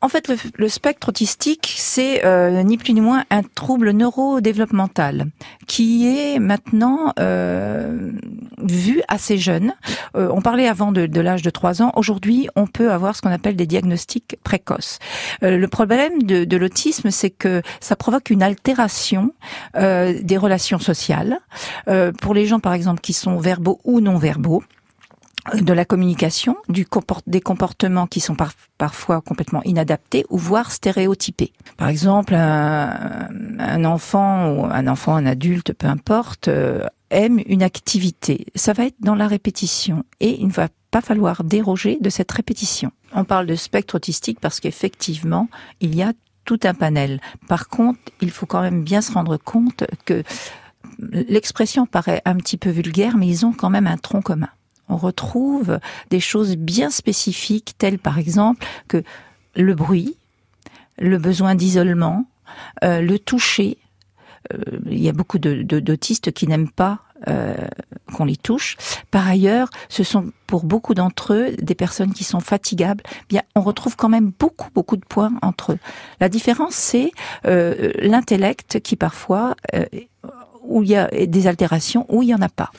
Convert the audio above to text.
en fait, le, spectre autistique, c'est euh, ni plus ni moins un trouble neurodéveloppemental qui est maintenant euh, vu assez jeune. Euh, on parlait avant de, l'âge de 3 ans. Aujourd'hui, on peut avoir ce qu'on appelle des diagnostics précoces. le problème de l'autisme, c'est que ça provoque une altération des relations sociales. pour les gens, par exemple, qui sont verbaux ou non verbaux, de la communication, du des comportements qui sont parfois complètement inadaptés ou voire stéréotypés. Par exemple, un, enfant ou un enfant, un adulte, peu importe, euh, aime une activité. Ça va être dans la répétition et il ne va pas falloir déroger de cette répétition. On parle de spectre autistique parce qu'effectivement, il y a tout un panel. Par contre, il faut quand même bien se rendre compte que l'expression paraît un petit peu vulgaire, mais ils ont quand même un tronc commun on retrouve des choses bien spécifiques, telles par exemple que le bruit, le besoin d'isolement, euh, le toucher. Euh, il y a beaucoup d'autistes qui n'aiment pas euh, qu'on les touche. Par ailleurs, ce sont pour beaucoup d'entre eux des personnes qui sont fatigables. Bien, on retrouve quand même beaucoup beaucoup de points entre eux. La différence, c'est l'intellect qui parfois où il y a des altérations, où il y en a pas.